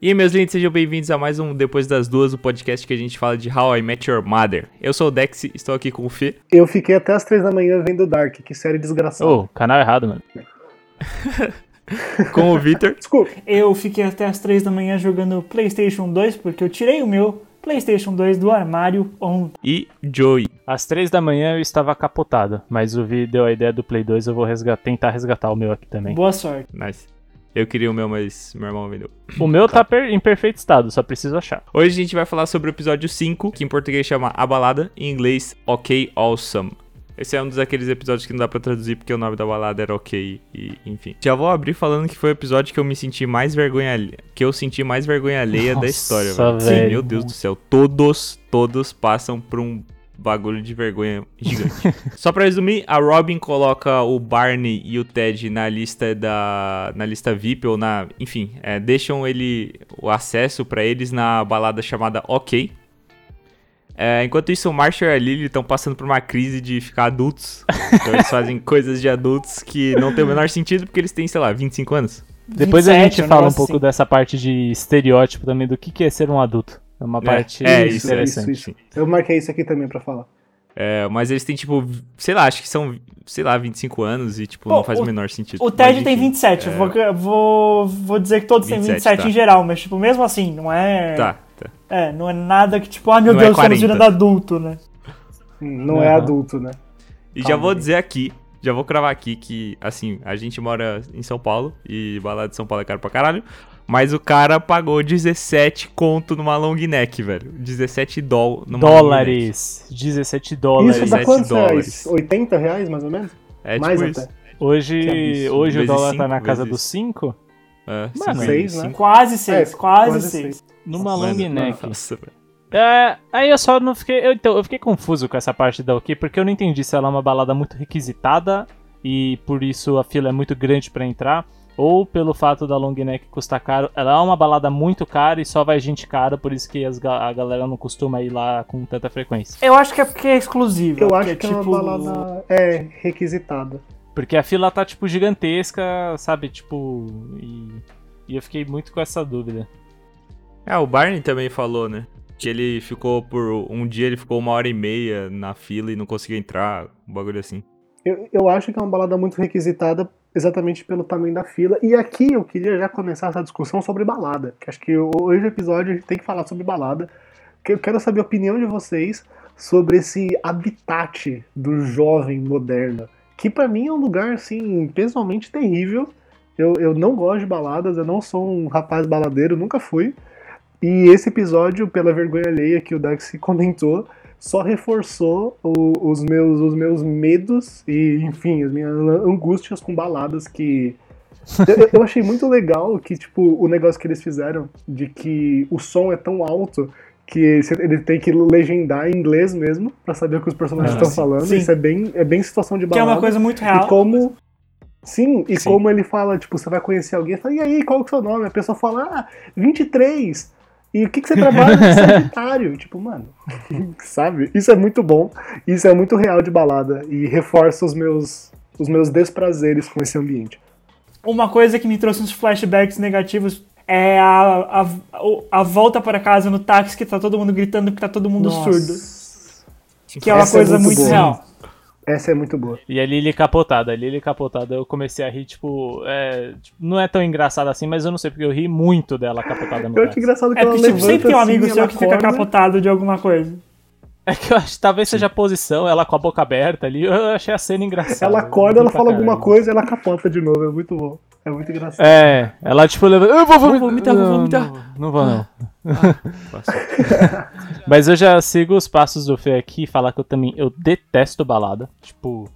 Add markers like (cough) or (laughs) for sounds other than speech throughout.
E aí, meus lindos, sejam bem-vindos a mais um Depois das Duas, o podcast que a gente fala de How I Met Your Mother. Eu sou o Dex, estou aqui com o Fê. Eu fiquei até as três da manhã vendo Dark, que série desgraçada. Ô, canal errado, mano. (laughs) com o Victor. Desculpa. Eu fiquei até as 3 da manhã jogando PlayStation 2 porque eu tirei o meu PlayStation 2 do armário ontem. E Joey. Às 3 da manhã eu estava capotado, mas o Vi deu a ideia do Play 2, eu vou resgatar, tentar resgatar o meu aqui também. Boa sorte. Nice. Eu queria o meu, mas meu irmão vendeu. O meu tá per- em perfeito estado, só preciso achar. Hoje a gente vai falar sobre o episódio 5, que em português chama A Balada, em inglês Ok Awesome. Esse é um dos aqueles episódios que não dá pra traduzir porque o nome da balada era ok e enfim. Já vou abrir falando que foi o episódio que eu me senti mais vergonha que eu senti mais vergonha alheia da Nossa, história, velho. velho. Meu Deus do céu, todos, todos passam por um bagulho de vergonha gigante. (laughs) Só pra resumir, a Robin coloca o Barney e o Ted na lista da na lista VIP ou na, enfim, é, deixam ele o acesso pra eles na balada chamada OK. É, enquanto isso, o Marshall e a Lily estão passando por uma crise de ficar adultos. Então eles fazem (laughs) coisas de adultos que não tem o menor sentido porque eles têm, sei lá, 25 anos. Depois a 27, gente fala um pouco assim. dessa parte de estereótipo também do que é ser um adulto. É uma parte é, isso, interessante. Isso, isso. Eu marquei isso aqui também pra falar. É, mas eles têm, tipo, sei lá, acho que são, sei lá, 25 anos e, tipo, Pô, não faz o, o- menor sentido. O Ted Mas, tem enfim, 27. é, Vou, vou, vou dizer que todos 27, têm 27 tá. em geral, mas, tipo, mesmo assim, não é. Tá. É, não é nada que, tipo, ah, meu Não é Deus, estamos 40. virando adulto, né? Hum, Não é adulto, né? E já Calma vou aí. dizer aqui, já vou cravar aqui que, assim, a gente mora em São Paulo e balada de São Paulo é caro pra caralho. Mas o cara pagou 17 conto numa long neck, velho. 17 doll numa long neck. Dólares. 17 dólares. Isso dá 17 quantos dólares. reais? 80 reais, mais ou menos? É mais tipo até. isso. Hoje, hoje o dólar tá cinco, na casa dos 5. É, Mano, cinco, seis, né? Quase 6, É, quase quase 6. Numa long neck. Nossa, velho. É, aí eu só não fiquei. Eu, então, eu fiquei confuso com essa parte da OK, porque eu não entendi se ela é uma balada muito requisitada e por isso a fila é muito grande pra entrar. Ou pelo fato da long neck custar caro. Ela é uma balada muito cara e só vai gente cara, por isso que as a galera não costuma ir lá com tanta frequência. Eu acho que é porque é exclusivo. Eu porque, acho que é tipo, uma balada é, requisitada. Porque a fila tá, tipo, gigantesca, sabe? Tipo. E, e eu fiquei muito com essa dúvida. É, o Barney também falou, né? Que ele ficou por. Um dia ele ficou uma hora e meia na fila e não conseguiu entrar. Um bagulho assim. Eu, eu acho que é uma balada muito requisitada exatamente pelo tamanho da fila. E aqui eu queria já começar essa discussão sobre balada. Que acho que hoje o episódio a gente tem que falar sobre balada. Que eu quero saber a opinião de vocês sobre esse habitat do jovem moderno. Que pra mim é um lugar, assim, pessoalmente terrível. Eu, eu não gosto de baladas, eu não sou um rapaz baladeiro, nunca fui. E esse episódio, pela vergonha alheia que o Dax (laughs) comentou, só reforçou o- os, meus, os meus medos e, enfim, as minhas angústias com baladas que. (laughs) Eu, eu achei muito legal que, tipo, o negócio que eles fizeram de que o som é tão alto que ele tem que legendar em inglês mesmo pra saber o que os personagens Ah, estão sim. falando. Sim. Isso é bem, é bem situação de Que é balada. uma coisa muito E real. como. Sim, e Sim. como ele fala, tipo, você vai conhecer alguém, fala, e aí, qual é o seu nome? A pessoa fala, ah, 23. E o que, que você trabalha de (laughs) Sagitário? tipo, mano, (laughs) sabe? Isso é muito bom, isso é muito real de balada e reforça os meus, os meus desprazeres com esse ambiente. Uma coisa que me trouxe uns flashbacks negativos é a, a, a volta para casa no táxi que tá todo mundo gritando que tá todo mundo surdo. Que é uma Essa é coisa muito muito, boa. real. Essa é muito boa. E a Lily capotada, a Lily capotada, eu comecei a rir, tipo, é, tipo, não é tão engraçado assim, mas eu não sei, porque eu ri muito dela capotada no Eu acho engraçado que É ela porque tipo, levanta sempre tem um assim, amigo ela seu que fica acorda, capotado de alguma coisa. É que eu acho que talvez seja a posição, ela com a boca aberta ali, eu achei a cena engraçada. Ela acorda, ela fala alguma caralho. coisa e ela capota de novo. É muito bom. É muito engraçado. É, ela tipo leva. Eu vou vomitar, vomitar, vou Não, vomitar. Não, não vou não. (laughs) Passou. Mas eu já sigo os passos do Fê aqui e falar que eu também eu detesto balada. Tipo,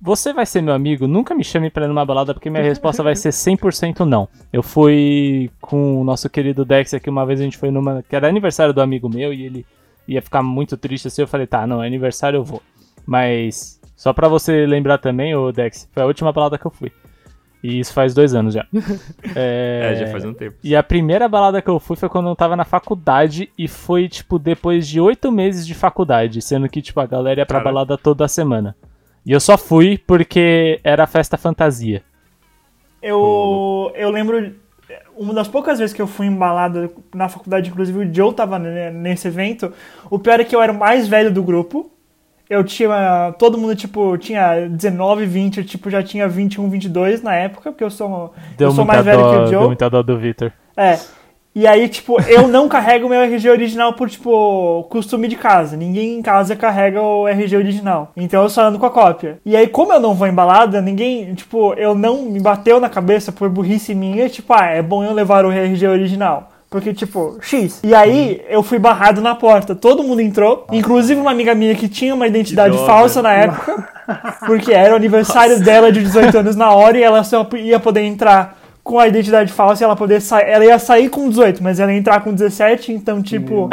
você vai ser meu amigo, nunca me chame pra ir numa balada porque minha resposta vai ser 100% não. Eu fui com o nosso querido Dex aqui uma vez a gente foi numa que era aniversário do amigo meu e ele ia ficar muito triste assim, eu falei: "Tá, não, é aniversário eu vou". Mas só pra você lembrar também, o Dex, foi a última balada que eu fui. E isso faz dois anos já. (laughs) É, já faz um tempo. E a primeira balada que eu fui foi quando eu tava na faculdade e foi, tipo, depois de oito meses de faculdade, sendo que, tipo, a galera ia pra Caraca. balada toda semana. E eu só fui porque era festa fantasia. Eu, eu lembro, uma das poucas vezes que eu fui embalada na faculdade, inclusive o Joe tava ne- nesse evento, o pior é que eu era o mais velho do grupo. Eu tinha, todo mundo, tipo, tinha 19, 20, eu, tipo, já tinha 21, 22 na época, porque eu sou, Deu eu sou mais velho dó, que o deu Joe. muita dó do Victor. É. E aí, tipo, eu não carrego o meu RG original por, tipo, costume de casa. Ninguém em casa carrega o RG original. Então eu só ando com a cópia. E aí, como eu não vou embalada, ninguém, tipo, eu não me bateu na cabeça por burrice minha, tipo, ah, é bom eu levar o RG original. Porque, tipo, X. E aí, eu fui barrado na porta. Todo mundo entrou, inclusive uma amiga minha que tinha uma identidade dó, falsa na época. (laughs) Porque era o aniversário dela de 18 anos na hora e ela só ia poder entrar com a identidade falsa e ela poder sair. Ela ia sair com 18, mas ela ia entrar com 17, então, tipo,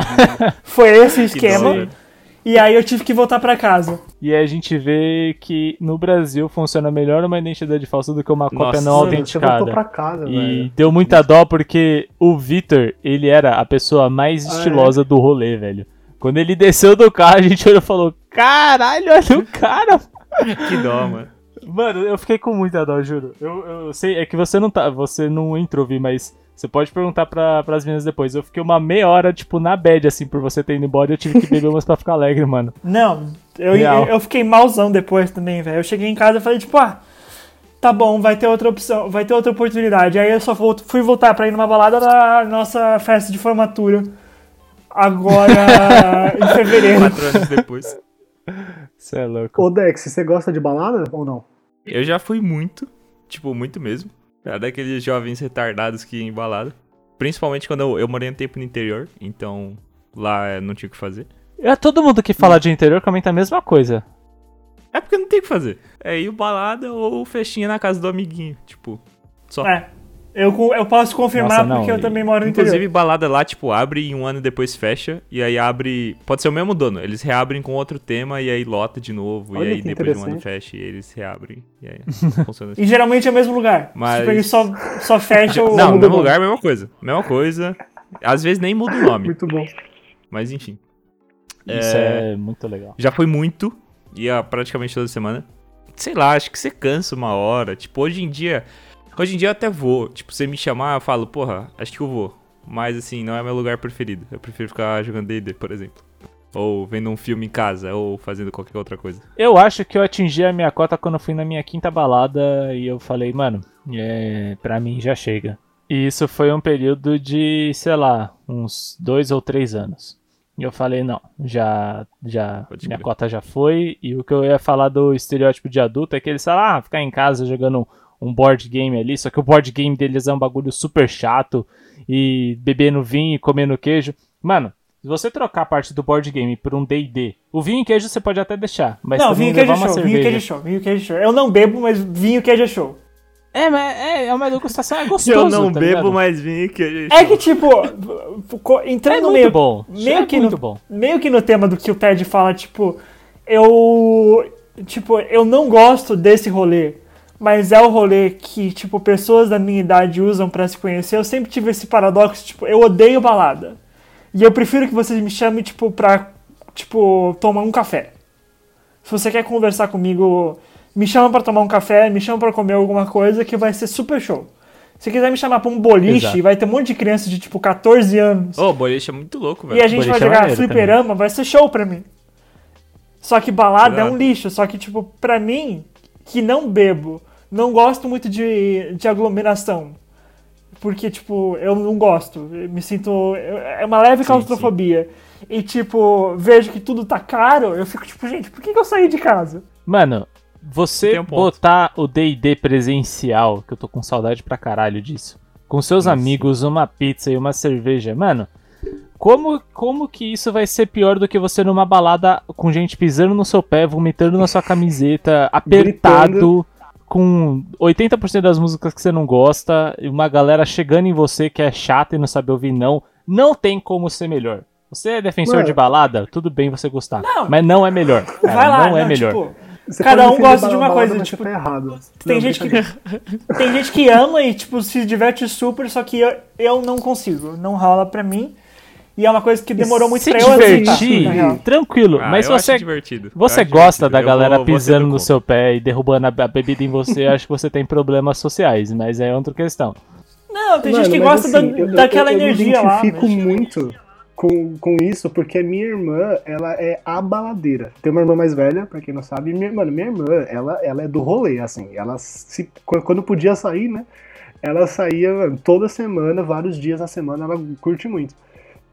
foi esse esquema. E aí eu tive que voltar pra casa. E aí a gente vê que no Brasil funciona melhor uma identidade falsa do que uma cópia Nossa, não mano, Você voltou autenticada. pra casa, E velho. deu muita dó porque o Victor, ele era a pessoa mais Ah, é? estilosa do rolê, velho. Quando ele desceu do carro, a gente olhou e falou: Caralho, olha o cara. (laughs) Que dó, mano. Mano, eu fiquei com muita dó, juro. Eu, eu sei, é que você não tá. Você não entrou, Vi, mas você pode perguntar pra, pras meninas depois. Eu fiquei uma meia hora, tipo, na bad, assim, por você ter ido embora eu tive que beber umas pra ficar alegre, mano. (laughs) Não, eu, eu, eu fiquei malzão depois também, velho. Eu cheguei em casa e falei, tipo, ah, tá bom, vai ter outra opção, vai ter outra oportunidade. Aí eu só volto- fui voltar pra ir numa balada da nossa festa de formatura. Agora, (laughs) em fevereiro. Quatro anos depois. Você é louco. Ô, Dex, você gosta de balada ou não? Eu já fui muito, tipo, muito mesmo. Era daqueles jovens retardados que iam em balada. Principalmente quando eu, eu morei um tempo no interior, então lá não tinha o que fazer. É todo mundo que fala de interior comenta a mesma coisa. É porque não tem o que fazer. É ir balada ou festinha na casa do amiguinho, tipo. Só. É, eu, eu posso confirmar Nossa, não, porque eu e- também moro no Inclusive, interior. balada lá, tipo, abre e um ano depois fecha. E aí abre. Pode ser o mesmo dono. Eles reabrem com outro tema e aí lota de novo. Olha e aí depois de um ano fecha e eles reabrem. E aí (laughs) funciona assim. E geralmente é o mesmo lugar. Mas- Tipo, eles só, só fecham (laughs) o... Não, mesmo lugar, mesma coisa. Mesma coisa. Às vezes nem muda o nome. Muito bom. Mas enfim. Isso é, muito legal. Já foi muito. Ia praticamente toda semana. Sei lá, acho que você cansa uma hora. Tipo, hoje em dia. Hoje em dia eu até vou. Tipo, você me chamar, eu falo, porra, acho que eu vou. Mas assim, não é meu lugar preferido. Eu prefiro ficar jogando DD, por exemplo. Ou vendo um filme em casa, ou fazendo qualquer outra coisa. Eu acho que eu atingi a minha cota quando eu fui na minha quinta balada e eu falei, mano, é, pra mim já chega. E isso foi um período de, sei lá, uns dois ou três anos. E eu falei, não, já, já, Pode minha crer. cota já foi. E o que eu ia falar do estereótipo de adulto é que eles falam, ah, ficar em casa jogando um board game ali, só que o board game deles é um bagulho super chato e bebendo vinho e comendo queijo. Mano, se você trocar a parte do board game por um D&D, o vinho e queijo você pode até deixar, mas Não, vinho, queijo levar é show, vinho, cerveja. queijo é show, vinho, queijo é show. Eu não bebo, mas vinho, queijo é show. É, mas é, é uma degustação, é (laughs) gostoso, tá ligado? mais vinho que. É que, tipo, entrando É meio, bom. meio é que muito no, bom. meio que no tema do que o Ted fala, tipo, eu, tipo, eu não gosto desse rolê, mas é o rolê que, tipo, pessoas da minha idade usam pra se conhecer. Eu sempre tive esse paradoxo, tipo, eu odeio balada. E eu prefiro que vocês me chamem, tipo, pra, tipo, tomar um café. Se você quer conversar comigo, me chama pra tomar um café, me chama pra comer alguma coisa que vai ser super show. Se quiser me chamar pra um boliche, Exato. vai ter um monte de criança de, tipo, 14 anos. Ô, boliche é muito louco, velho. E a gente vai boliche é jogar maneiro fliperama, vai ser show pra mim. Só que balada é Exato. um lixo. Só que, tipo, pra mim, que não bebo, não gosto muito de, de aglomeração. Porque, tipo, eu não gosto. Eu me sinto. É uma leve Sim, claustrofobia. E, tipo, vejo que tudo tá caro, eu fico, tipo, gente, por que, que eu saí de casa? Mano, você um botar o D&D presencial, que eu tô com saudade pra caralho disso, com seus Sim, amigos, uma pizza e uma cerveja, mano, como, como que isso vai ser pior do que você numa balada com gente pisando no seu pé, vomitando na sua camiseta, (laughs) apertado, Gritando. Com 80% das músicas que você não gosta, e uma galera chegando em você que é chata e não sabe ouvir não, não tem como ser melhor. Você é defensor Mano. de balada? Tudo bem você gostar. Não. Mas não é melhor. (laughs) cara, Vai lá, não é não, melhor. tipo, Você Cada um gosta de uma balada, coisa, tipo, tá errado. Tem Não, gente que (laughs) tem gente que ama e tipo se diverte super, só que eu, eu não consigo, não rola pra mim. E é uma coisa que demorou muito Se pra eu aceitar, divertir, na real. tranquilo. Ah, mas eu você, acho divertido. você Eu acho gosta divertido. da Eu galera vou- pisando do no seu pé e derrubando a, a bebida em você, eu acho que você tem problemas sociais, mas é outra questão. Não, tem Mano, gente que gosta assim, da, eu- daquela eu, energia eu lá. me identifico mas- muito com, com isso, porque a minha irmã, ela é a baladeira. Tem uma irmã mais velha, pra quem não sabe. Minha, mano, minha irmã, ela, ela é do rolê, assim. Ela se, quando quando podia sair, né? Ela saía mano, toda semana, vários dias na semana, ela curte muito.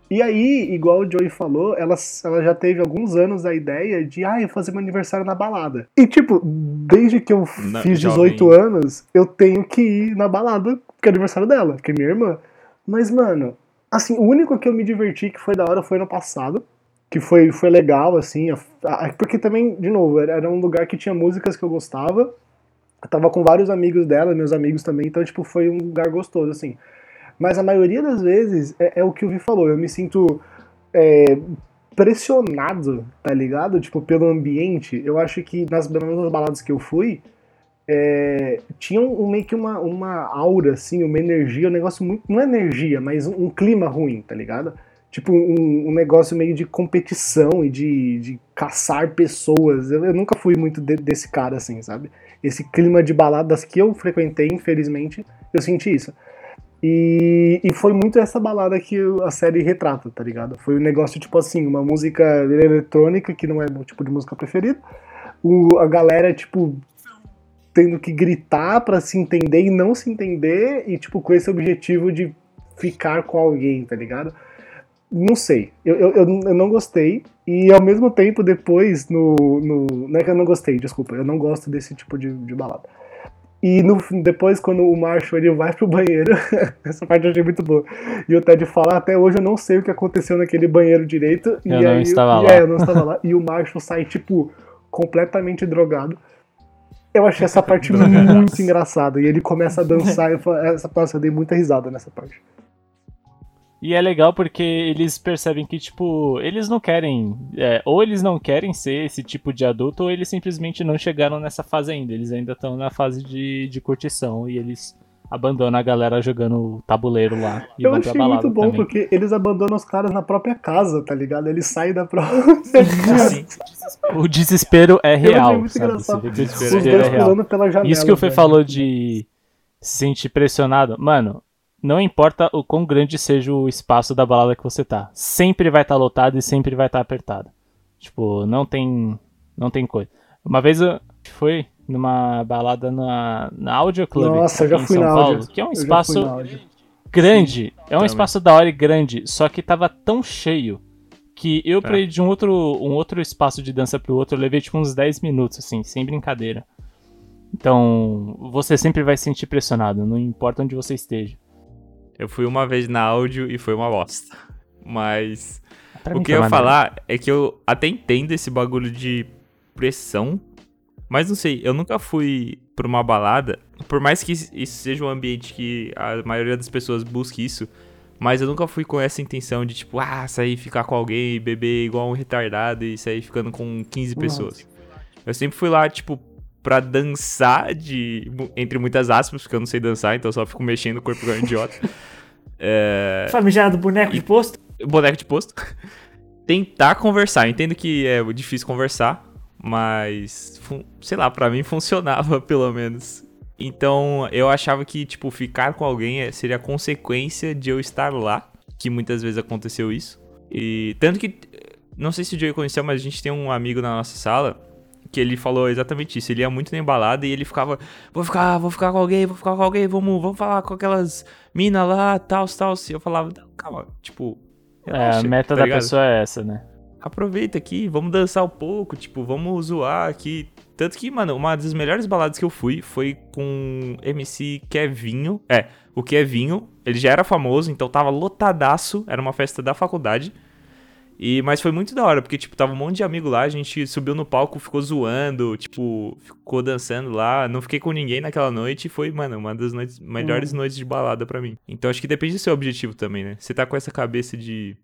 E aí, igual o Joey falou, ela, ela já teve alguns anos a ideia de ah, fazer meu aniversário na balada. E tipo, desde que eu Na- fiz jovem. 18 anos, eu tenho que ir na balada, porque é aniversário dela, que é minha irmã. Mas, mano, assim, o único que eu me diverti que foi da hora foi no passado. Que foi, foi legal, assim. a- a- porque também, de novo, era, era um lugar que tinha músicas que eu gostava. Eu tava com vários amigos dela, meus amigos também, então, tipo, foi um lugar gostoso, assim. Mas a maioria das vezes é, é o que o Vi falou, eu me sinto é, pressionado, tá ligado? Tipo, pelo ambiente. Eu acho que nas, nas baladas que eu fui, é, tinha um- meio que uma, uma aura, assim, uma energia, um negócio muito. Não é energia, mas um, um clima ruim, tá ligado? Tipo, um, um negócio meio de competição e de, de caçar pessoas. Eu, eu nunca fui muito de- desse cara, assim, sabe? Esse clima de baladas que eu frequentei, infelizmente, eu senti isso. E, e foi muito essa balada que a série retrata, tá ligado? Foi um negócio, tipo assim, uma música eletrônica, que não é meu tipo de música preferida. O, a galera, tipo, tendo que gritar pra se entender e não se entender, e, tipo, com esse objetivo de ficar com alguém, tá ligado? Não sei. Eu, eu, eu, eu não gostei. E ao mesmo tempo, depois, no, no. Não é que eu não gostei, desculpa. Eu não gosto desse tipo de, de balada. E no, depois, quando o Marshall ele vai pro banheiro, (laughs) essa parte eu achei muito boa. E o Ted fala: Até hoje eu não sei o que aconteceu naquele banheiro direito. Eu e não aí, estava e lá. É, eu não estava lá. E o Marshall sai, tipo, completamente drogado. Eu achei essa (laughs) parte muito engraçada. E ele começa a dançar. Eu falo, essa, nossa, eu dei muita risada nessa parte. E é legal porque eles percebem que, tipo, eles não querem. é, ou eles não querem ser esse tipo de adulto, ou eles simplesmente não chegaram nessa fase ainda. Eles ainda estão na fase de, de curtição e eles abandonam a galera jogando tabuleiro lá e eu vão pra achei balada muito bom, também. porque eles abandonam os caras na própria casa, tá ligado? Eles saem da própria. Sim. O desespero é Eu real, muito sabe? engraçado. O Os desespero dois é real. pulando pela janela. Isso que o Fê velho. falou de se sentir pressionado, mano, não importa o quão grande seja o espaço da balada que você tá, sempre vai estar lotado e sempre vai estar apertado. Tipo, não tem, não tem coisa. Uma vez eu foi numa balada na, na Audio Club Nossa, já em fui São na Paulo, áudio. que é um fui espaço grande, é um também. espaço da hora e grande, só que tava tão cheio que eu pra É. ir de um outro, um outro espaço de dança pro outro, eu levei tipo uns 10 minutos, assim, sem brincadeira. Então, você sempre vai se sentir pressionado, não importa onde você esteja. Eu fui uma vez na áudio e foi uma bosta. Mas Pra o que eu ia falar é que eu até entendo esse bagulho de pressão, mas não sei, eu nunca fui pra uma balada, por mais que isso seja um ambiente que a maioria das pessoas busque isso, mas eu nunca fui com essa intenção de tipo, ah, sair ficar com alguém, beber igual um retardado e sair ficando com 15 pessoas. Eu sempre fui lá, tipo, pra dançar de entre muitas aspas, porque eu não sei dançar, então eu só fico mexendo o corpo igual um idiota. (laughs) É, Famigerado boneco de posto. boneco de posto. (laughs) Tentar conversar. Entendo que é difícil conversar, mas sei lá, pra mim funcionava (laughs) pelo menos. Então eu achava que tipo ficar com alguém é- seria consequência de eu estar lá, que muitas vezes aconteceu isso. E tanto que não sei se o Joey conheceu, mas a gente tem um amigo na nossa sala que ele falou exatamente isso. Ele ia muito na embalada e ele ficava, vou ficar, vou ficar com alguém, vou ficar com alguém, vamos, vamos falar com aquelas minas lá, tal, tal. E eu falava, "Não, calma, tipo, É, relaxa, a meta tá da ligado? pessoa é essa, né? Aproveita aqui, vamos dançar um pouco, tipo, vamos zoar aqui. Tanto que, mano, uma das melhores baladas que eu fui foi com MC Kevinho. É, o Kevinho, ele já era famoso, então tava lotadaço, era uma festa da faculdade. E, mas foi muito da hora, porque, tipo, tava um monte de amigo lá, a gente subiu no palco, ficou zoando, tipo, ficou dançando lá. Não fiquei com ninguém naquela noite e foi, mano, uma das noites, melhores noites de balada pra mim. Então acho que depende do seu objetivo também, né? Você tá com essa cabeça de,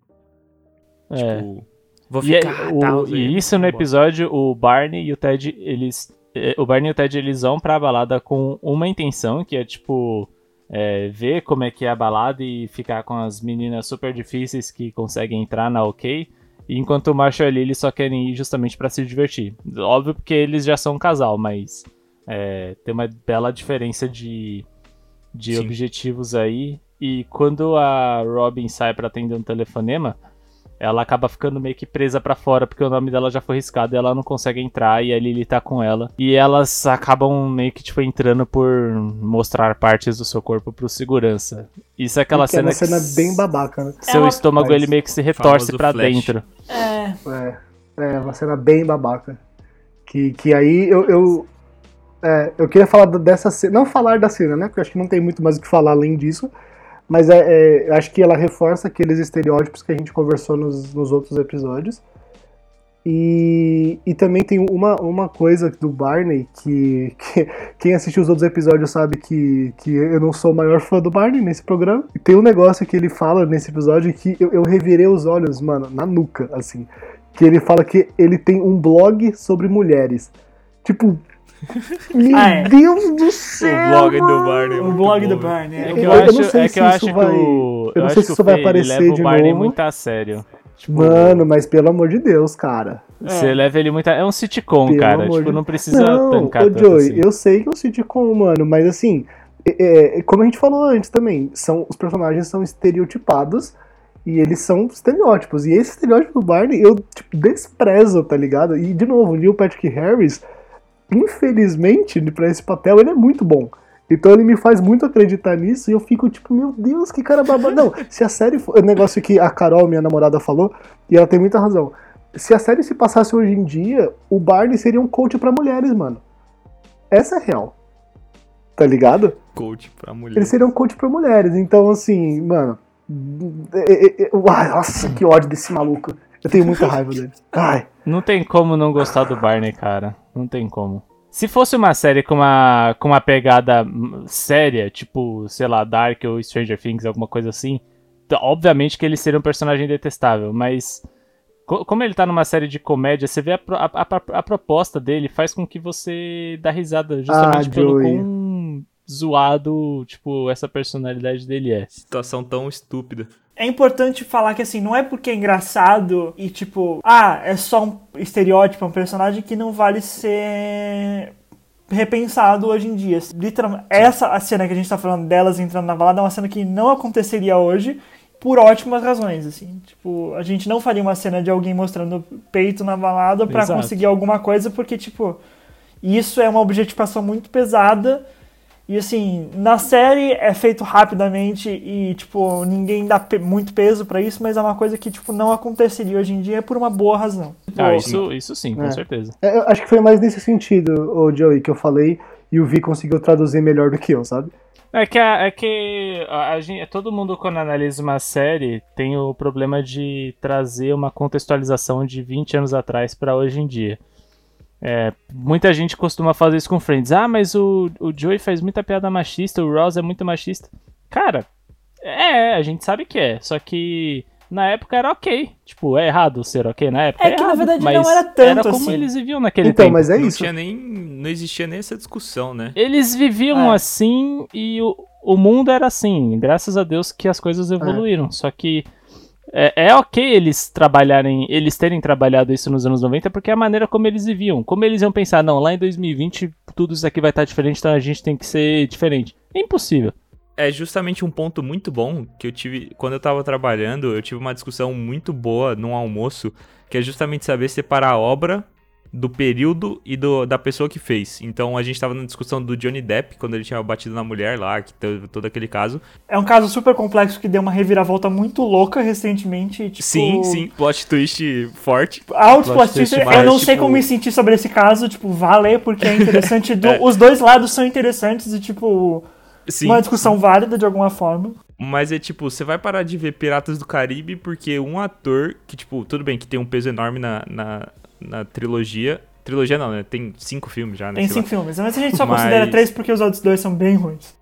É. tipo, Vou E, é- ficar. o- tal, e isso no episódio, o Barney e o Ted, eles. eh, O Barney e o Ted eles vão pra balada com uma intenção, que é tipo. É, ver como é que é a balada e ficar com as meninas super difíceis que conseguem entrar na OK. Enquanto o Marshall e a Lily só querem ir justamente pra se divertir. Óbvio porque eles já são um casal, mas é, tem uma bela diferença de, de Sim. objetivos aí. E quando a Robin sai pra atender um telefonema, ela acaba ficando meio que presa pra fora, porque o nome dela já foi riscado e ela não consegue entrar, e a Lily tá com ela. E elas acabam meio que, tipo, entrando por mostrar partes do seu corpo pro segurança. Isso é aquela Que é cena uma cena que bem babaca, né? seu É uma- estômago Mas- ele meio que se retorce flash. dentro. É. É, é uma cena bem babaca. Que, que aí eu, eu, é, eu queria falar dessa cena, não falar da cena, né? Porque eu acho que não tem muito mais o que falar além disso. Mas é, é, acho que ela reforça aqueles estereótipos que a gente conversou nos, nos outros episódios. E, e também tem uma, uma coisa do Barney que, (laughs) que quem assistiu os outros episódios sabe que, que eu não sou o maior fã do Barney nesse programa. E tem um negócio que ele fala nesse episódio que eu, eu revirei os olhos, mano, na nuca, assim. Que ele fala que ele tem um blog sobre mulheres. Tipo, meu Ah, é. Deus do O céu! blog do mano. Barney. é O blog bom, do. Barney. É é que o eu eu blog- não acho, sei é se que, eu isso acho que vai- o. eu não sei que se o isso vai aparecer leva de o Barney novo. muito a sério. Tipo, Mano, mas pelo amor de Deus, cara. Você leva ele muito a... É um sitcom, Pelo cara. Tipo, de- não precisa Não, tancar ô tanto Joey, assim. eu sei que é um sitcom, mano, mas assim, é- é, como a gente falou antes também, são, os personagens são estereotipados e eles são estereótipos. E esse estereótipo do Barney eu tipo, desprezo, tá ligado? E de novo, o Neil Patrick Harris, infelizmente, pra esse papel, ele é muito bom. Então ele me faz muito acreditar nisso e eu fico tipo, meu Deus, que cara babado. Não, se a série for. O negócio que a Carol, minha namorada, falou, e ela tem muita razão. Se a série se passasse hoje em dia, o Barney seria um coach pra mulheres, mano. Essa é real. Tá ligado? Coach pra mulher. Ele seria um coach pra mulheres. Então, assim, mano. é- é- é- Ai, nossa, que ódio desse maluco. Eu tenho muita raiva dele. Ai. Não tem como não gostar do Barney, cara. Não tem como. Se fosse uma série com uma, com uma pegada séria, tipo, sei lá, Dark ou Stranger Things, alguma coisa assim, obviamente que ele seria um personagem detestável, mas co- como ele tá numa série de comédia, você vê a, pro- a- a- a proposta dele faz com que você dá risada justamente Ah, pelo Joey. quão zoado, tipo, essa personalidade dele é. Situação tão estúpida. É importante falar que assim, não é porque é engraçado e tipo, ah, é só um estereótipo, é um personagem que não vale ser repensado hoje em dia. Literalmente, essa a cena que a gente tá falando delas entrando na balada é uma cena que não aconteceria hoje por ótimas razões, assim. Tipo, a gente não faria uma cena de alguém mostrando peito na balada Exato. conseguir alguma coisa, porque tipo, isso é uma objetificação muito pesada. E assim, na série é feito rapidamente e, tipo, ninguém dá pe- muito peso pra isso, mas é uma coisa que, tipo, não aconteceria hoje em dia por uma boa razão. Tipo, Ah, isso, isso sim, com É. certeza. É, eu acho que foi mais nesse sentido, o Joey, que eu falei, e o Vi conseguiu traduzir melhor do que eu, sabe? É que, a, é que a, a gente, todo mundo, quando analisa uma série, tem o problema de trazer uma contextualização de 20 anos atrás pra hoje em dia. É, muita gente costuma fazer isso com Friends. Ah, mas o, o Joey faz muita piada machista, o Ross é muito machista. Cara, é, a gente sabe que é. Só que na época era ok. Tipo, é errado ser ok na época. É que, na errado, verdade, mas não era tanto Era como assim. eles viviam naquele Então, tempo. mas é não isso. tinha nem. Não existia nem essa discussão, né? Eles viviam É. assim e o, o mundo era assim. Graças a Deus que as coisas evoluíram. Só que é, é ok eles trabalharem, eles terem trabalhado isso nos anos 90, porque é a maneira como eles viviam. Como eles iam pensar, não, lá em 2020 tudo isso aqui vai estar diferente, então a gente tem que ser diferente. É impossível. É justamente um ponto muito bom que eu tive. Quando eu tava trabalhando, eu tive uma discussão muito boa num almoço, que é justamente saber separar a obra do período e do, da pessoa que fez. Então a gente tava na discussão do Johnny Depp, quando ele tinha batido na mulher lá, que teve todo aquele caso. É um caso super complexo que deu uma reviravolta muito louca recentemente. Tipo, Sim, sim, plot twist forte. Altos Plot plot twist twist, mais, eu não sei tipo- como me sentir sobre esse caso, tipo, vale, porque é interessante. (laughs) do- É. Os dois lados são interessantes e, tipo, Sim. uma discussão válida de alguma forma. Mas é tipo, você vai parar de ver Piratas do Caribe porque um ator que, tipo, tudo bem que tem um peso enorme na, na, na trilogia. Trilogia não, né? Tem cinco filmes já, né? Tem sei lá. cinco filmes, mas a gente só Mas- considera três porque os outros dois são bem ruins.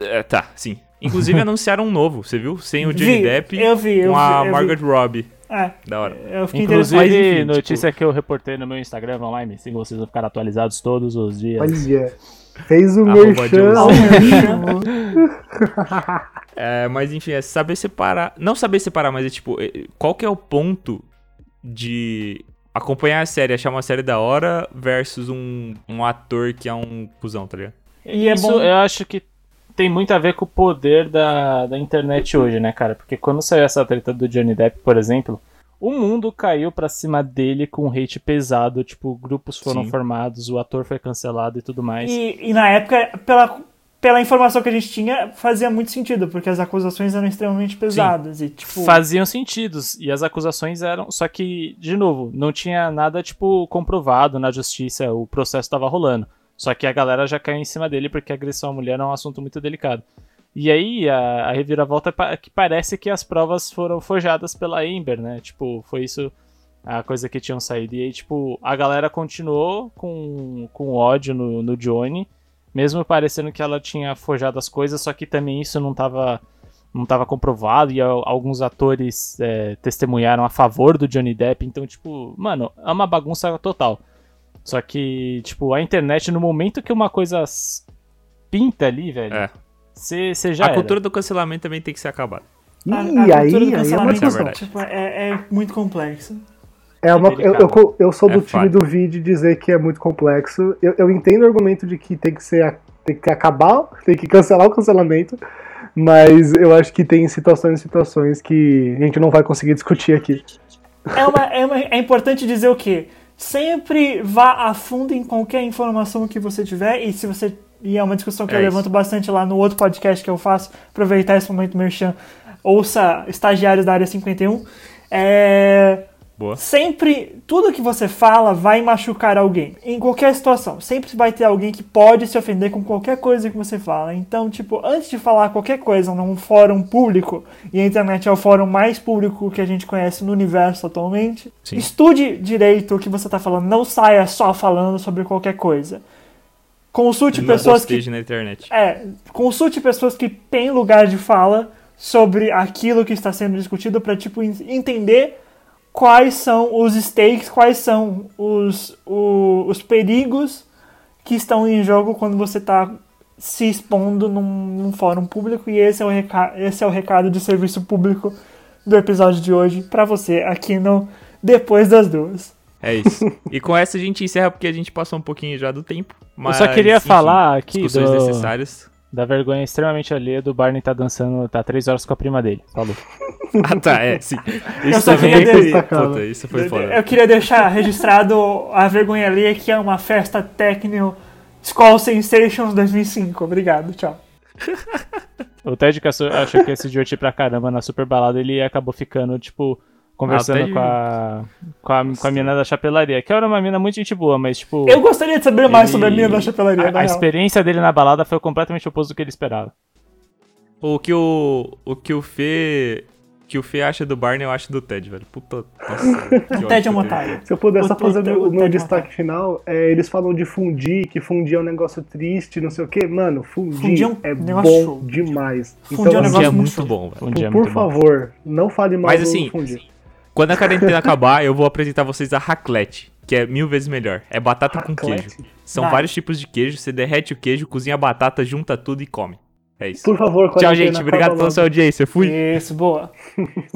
É, tá, sim. Inclusive (laughs) anunciaram um novo, você viu? Sem o Johnny Vi, Depp eu vi, eu com vi, a eu vi. Margaret Robbie. É, Da hora. eu fiquei Inclusive, enfim, notícia que eu reportei no meu Instagram online, se vocês vão ficar atualizados todos os dias. Olha, fez o merchan. (laughs) É, mas enfim, é saber separar. Não saber separar, mas é tipo, é, qual que é o ponto de acompanhar a série, achar uma série da hora versus um, um ator que é um cuzão, tá ligado? E é Isso bom. eu acho que tem muito a ver com o poder da, da internet hoje, né, cara? Porque quando saiu essa treta do Johnny Depp, por exemplo, o mundo caiu pra cima dele com um hate pesado, tipo, grupos foram Sim. formados, o ator foi cancelado e tudo mais. E, e na época, pela, pela informação que a gente tinha, fazia muito sentido, porque as acusações eram extremamente pesadas. E, tipo, Faziam sentidos, e as acusações eram. Só que, de novo, não tinha nada, tipo, comprovado na justiça, o processo tava rolando. Só que a galera já caiu em cima dele porque agressão à mulher é um assunto muito delicado. E aí, a, a reviravolta é que parece que as provas foram forjadas pela Amber, né? Tipo, foi isso a coisa que tinham saído. E aí, tipo, a galera continuou com, com ódio no, no Johnny, mesmo parecendo que ela tinha forjado as coisas, só que também isso não tava não estava comprovado e al- alguns atores é, testemunharam a favor do Johnny Depp. Então, tipo, mano, é uma bagunça total. Só que, tipo, a internet, no momento que uma coisa pinta ali, velho, É. você já a era. cultura do cancelamento também tem que ser acabada. Ih, a, a aí, cultura do aí é cancelamento é tipo, é, é muito complexo. É uma, eu, eu, eu sou do É time do vídeo dizer que é muito complexo. Eu, eu entendo o argumento de que tem que ser tem que acabar, tem que cancelar o cancelamento, mas eu acho que tem situações e situações que a gente não vai conseguir discutir aqui. É, uma, é, uma- é importante dizer o quê? Sempre vá a fundo em qualquer informação que você tiver, e se você. E é uma discussão que É eu isso. levanto bastante lá no outro podcast que eu faço, aproveitar esse momento merchan, ouça estagiários da área 51. É. Boa. Sempre, tudo que você fala vai machucar alguém. Em qualquer situação. Sempre vai ter alguém que pode se ofender com qualquer coisa que você fala. Então, tipo, antes de falar qualquer coisa num fórum público, e a internet é o fórum mais público que a gente conhece no universo atualmente, Sim. estude direito o que você tá falando. Não saia só falando sobre qualquer coisa. Consulte Não pessoas que na internet. é, consulte pessoas que têm lugar de fala sobre aquilo que está sendo discutido para tipo en- entender quais são os stakes, quais são os, o- os perigos que estão em jogo quando você está se expondo num, num fórum público e esse é o reca- esse é o recado de serviço público do episódio de hoje para você aqui no depois das duas. É isso. e com essa a gente encerra porque a gente passou um pouquinho já do tempo. Mas, Eu só queria enfim, falar aqui discussões do- necessárias. Da vergonha extremamente alheia do Barney tá dançando, tá três horas com a prima dele. Falou. (laughs) Ah, tá, é, sim. Isso também dizer- puta, isso foi foda. Eu queria deixar registrado a vergonha ali que é uma festa técnico Skull Sensations 2005. Obrigado, tchau. O Ted que achou achou que ia se divertir pra caramba na super balada, ele acabou ficando, tipo, conversando com, a, com, a, com a mina da chapelaria. Que era uma mina muito gente boa, mas, tipo, Eu gostaria de saber mais Ele- sobre a minha da chapelaria, a, a experiência dele na balada foi completamente oposto do que ele esperava. O que o, o que o Fê. que o Fê acha do Barney, eu acho do Ted, velho. Puta. Nossa, (laughs) O Ted é um otário. Se eu puder só fazer o- o meu Ted destaque final, é, eles falam de fundir, que fundir é um negócio triste, não sei o que. Mano, fundir, Fundir é um é negócio bom show. demais. Fundir é um então, negócio dia muito show. bom, velho. Dia por muito bom. favor, não fale mal Mas do assim, fundir. Quando a quarentena acabar, eu vou apresentar vocês a raclette, que é mil vezes melhor. É batata com Raclette? queijo. São Vai. vários tipos de queijo, você derrete o queijo, cozinha a batata, junta tudo e come. É isso. Por favor, Tchau, gente. Obrigado pela sua audiência. Fui. Isso, boa. (laughs)